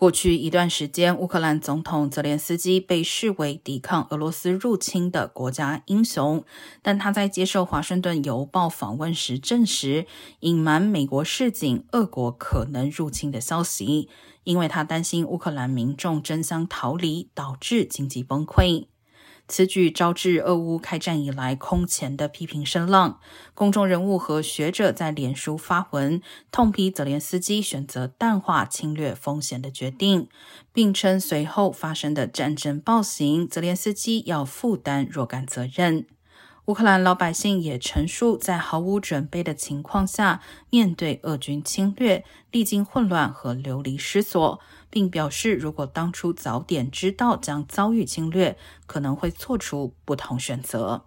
过去一段时间，乌克兰总统泽连斯基被视为抵抗俄罗斯入侵的国家英雄，但他在接受《华盛顿邮报》访问时证实，隐瞒美国示警俄国可能入侵的消息，因为他担心乌克兰民众争相逃离，导致经济崩溃。此举招致俄乌开战以来空前的批评声浪，公众人物和学者在脸书发文痛批泽连斯基选择淡化侵略风险的决定，并称随后发生的战争暴行，泽连斯基要负担若干责任。乌克兰老百姓也陈述，在毫无准备的情况下面对俄军侵略，历经混乱和流离失所，并表示，如果当初早点知道将遭遇侵略，可能会做出不同选择。